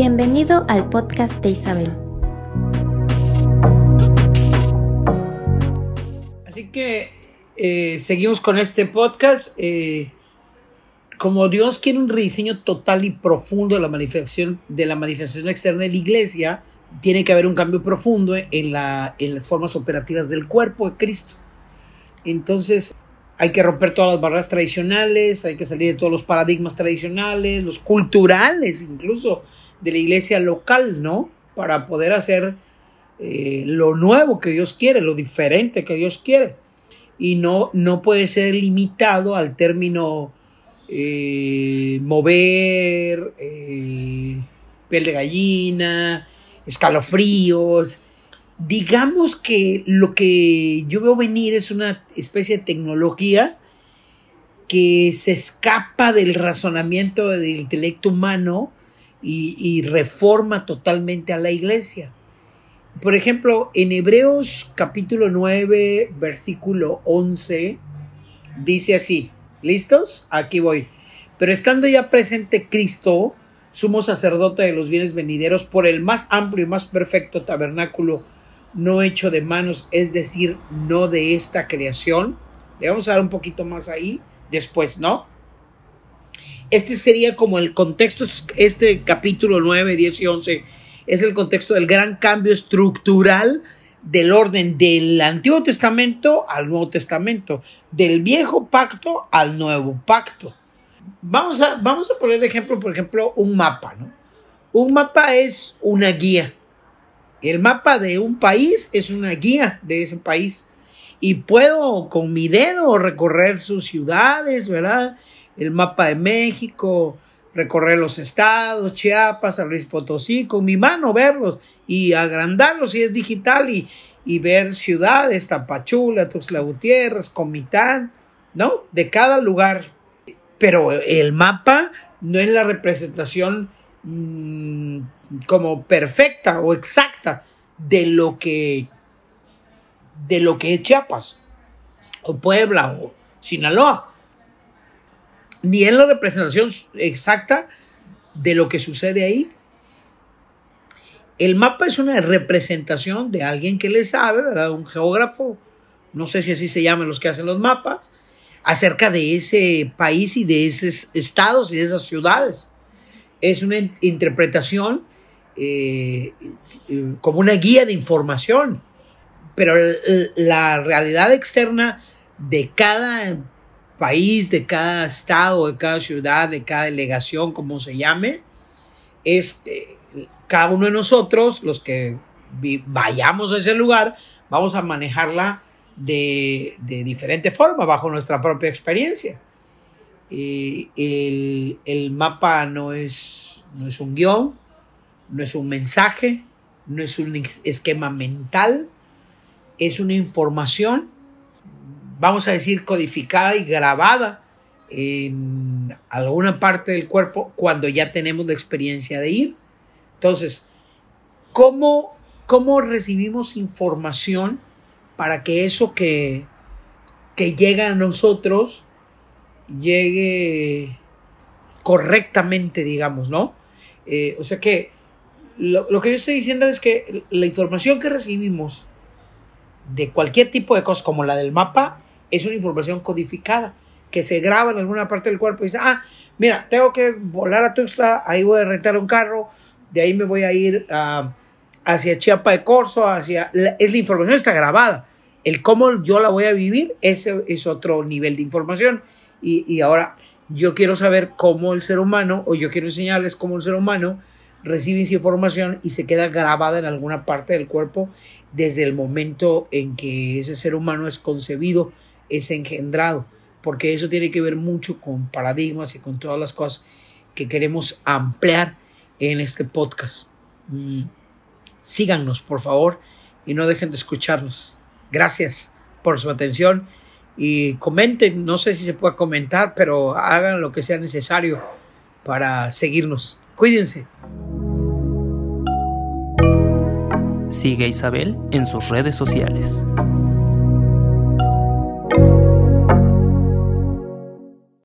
Bienvenido al podcast de Isabel. Así que eh, seguimos con este podcast. Eh, como Dios quiere un rediseño total y profundo de la manifestación, de la manifestación externa de la iglesia, tiene que haber un cambio profundo en, la, en las formas operativas del cuerpo de Cristo. Entonces, hay que romper todas las barreras tradicionales, hay que salir de todos los paradigmas tradicionales, los culturales incluso de la iglesia local, ¿no? Para poder hacer eh, lo nuevo que Dios quiere, lo diferente que Dios quiere. Y no, no puede ser limitado al término eh, mover, eh, piel de gallina, escalofríos. Digamos que lo que yo veo venir es una especie de tecnología que se escapa del razonamiento del intelecto humano y, reforma totalmente a la iglesia. Por ejemplo, en Hebreos capítulo 9, versículo 11, dice así, ¿listos? Aquí voy. Pero estando ya presente Cristo, sumo sacerdote de los bienes venideros, por el más amplio y más perfecto tabernáculo no hecho de manos, es decir, no de esta creación. Le vamos a dar un poquito más ahí después, ¿no? Este sería como el contexto, este capítulo 9, 10 y 11 es el contexto del gran cambio estructural del orden del Antiguo Testamento al Nuevo Testamento, del viejo pacto al nuevo pacto. Vamos a, vamos a poner de ejemplo, por ejemplo, un mapa, ¿no? Un mapa es una guía. El mapa de un país es una guía de ese país. Y puedo con mi dedo recorrer sus ciudades, ¿verdad? El mapa de México, recorrer los estados, Chiapas, San Luis Potosí, con mi mano verlos y agrandarlos si es digital y, y ver ciudades, Tapachula, Tuxtla Gutiérrez, Comitán, ¿no? De cada lugar. Pero el mapa no es la representación mmm, como perfecta o exacta de lo que de lo que es Chiapas o Puebla o Sinaloa ni en la representación exacta de lo que sucede ahí. El mapa es una representación de alguien que le sabe, ¿verdad? Un geógrafo, no sé si así se llaman los que hacen los mapas, acerca de ese país y de esos estados y de esas ciudades. Es una interpretación eh, como una guía de información, pero la realidad externa de cada país, de cada estado, de cada ciudad, de cada delegación, como se llame, es eh, cada uno de nosotros, los que vayamos a ese lugar, vamos a manejarla de, diferente forma, bajo nuestra propia experiencia. El, el, mapa no es, no es un guion, no es un mensaje, no es un esquema mental, es una información vamos a decir, codificada y grabada en alguna parte del cuerpo cuando ya tenemos la experiencia de ir. Entonces, ¿cómo, cómo recibimos información para que eso que, que llega a nosotros llegue correctamente, digamos, ¿no? Eh, o sea que lo, lo que yo estoy diciendo es que la información que recibimos de cualquier tipo de cosas como la del mapa es una información codificada que se graba en alguna parte del cuerpo y dice, ah, mira, tengo que volar a Tuxtla, ahí voy a rentar un carro, de ahí me voy a ir uh, hacia Chiapa de Corzo, hacia... es la información está grabada. El cómo yo la voy a vivir, ese es otro nivel de información. Y, y ahora yo quiero saber cómo el ser humano, o yo quiero enseñarles cómo el ser humano recibe esa información y se queda grabada en alguna parte del cuerpo desde el momento en que ese ser humano es concebido es engendrado, porque eso tiene que ver mucho con paradigmas y con todas las cosas que queremos ampliar en este podcast. Mm, síganos, por favor, y no dejen de escucharnos. Gracias por su atención y comenten, no sé si se puede comentar, pero hagan lo que sea necesario para seguirnos. Cuídense. Sigue Isabel en sus redes sociales.